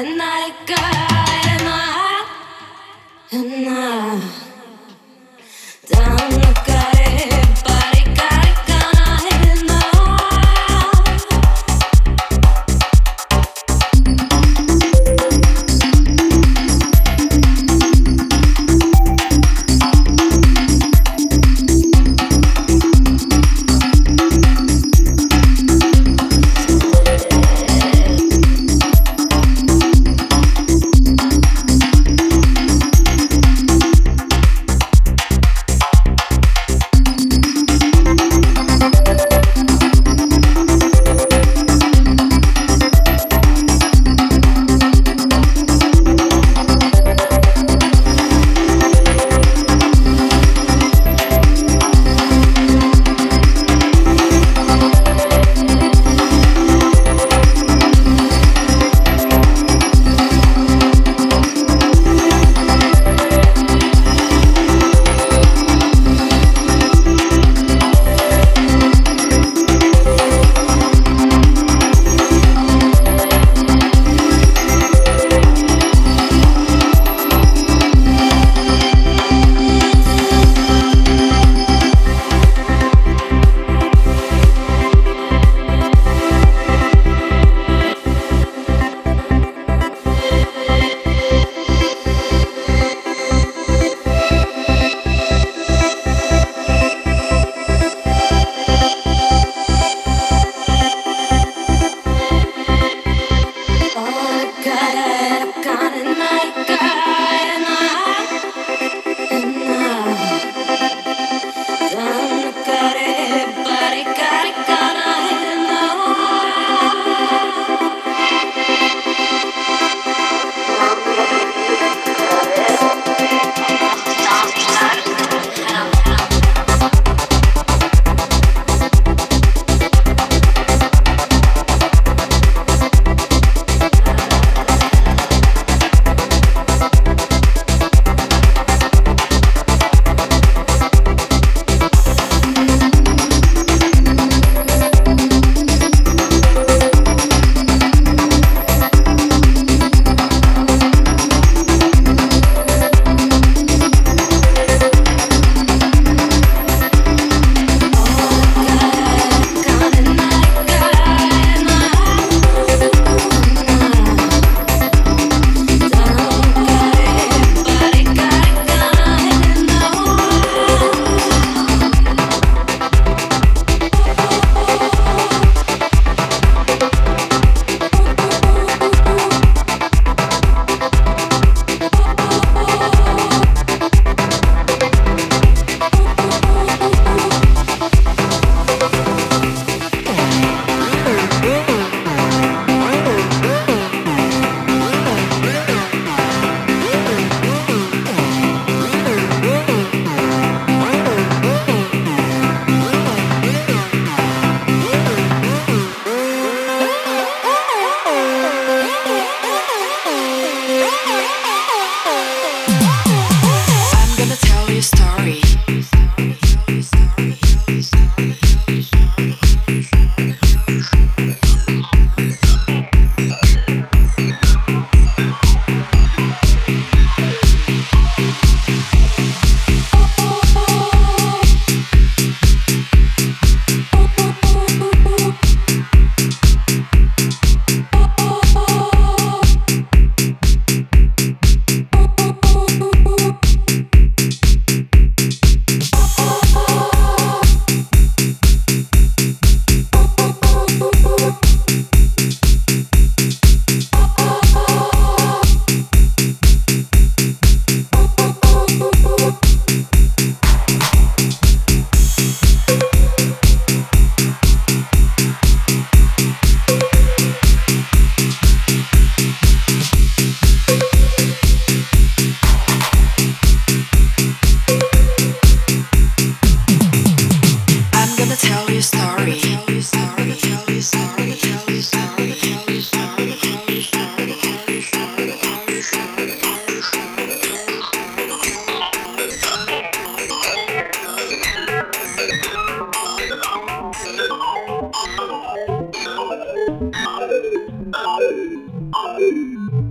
and I got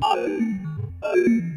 Oh, oh, oh.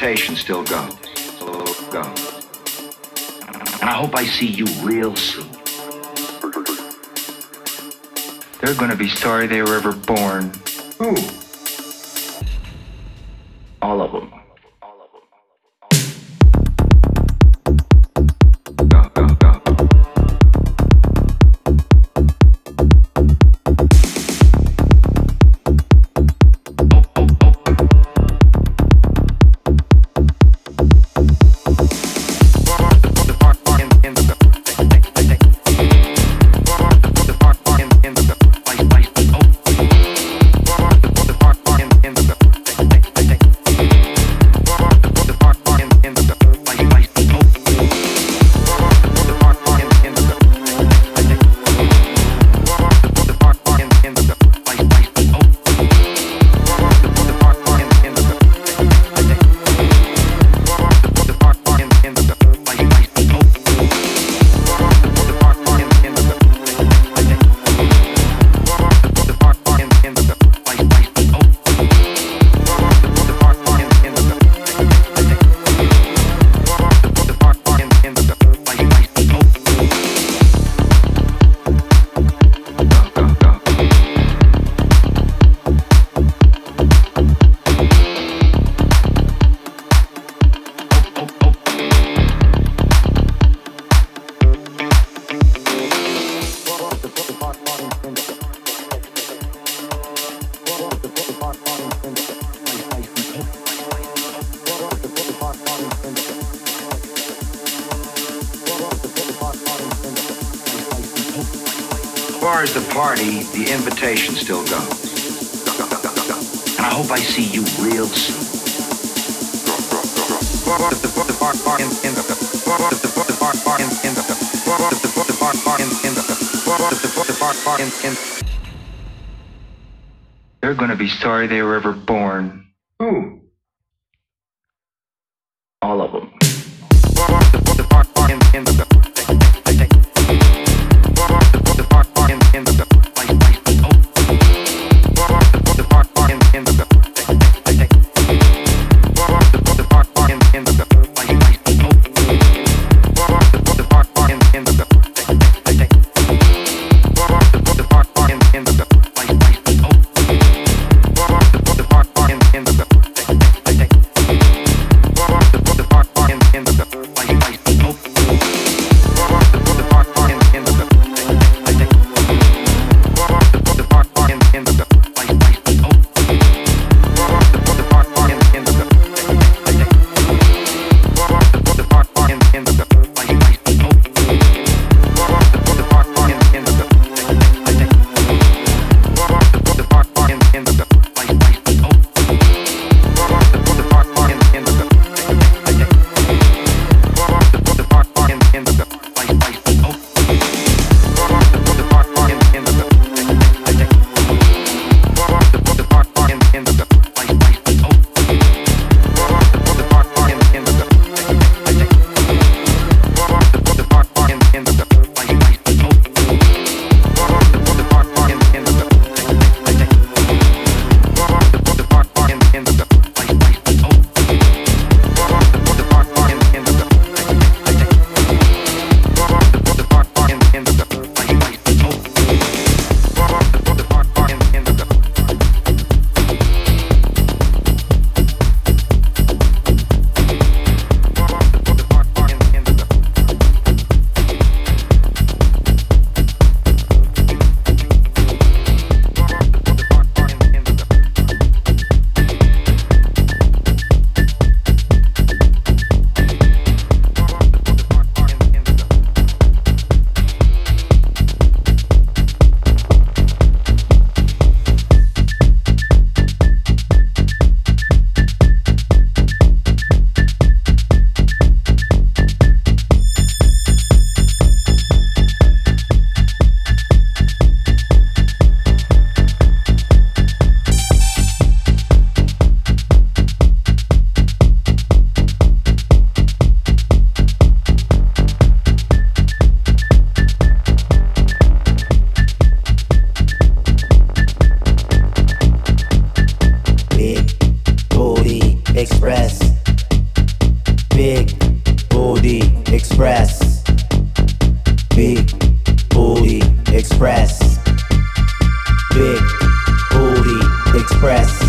Invitation still goes. Still goes. And I hope I see you real soon. They're gonna be sorry they were ever born. Who? All of them. Far as the party, the invitation still goes. And I hope I see you real soon. They're gonna be sorry they were ever born. Big Booty Express.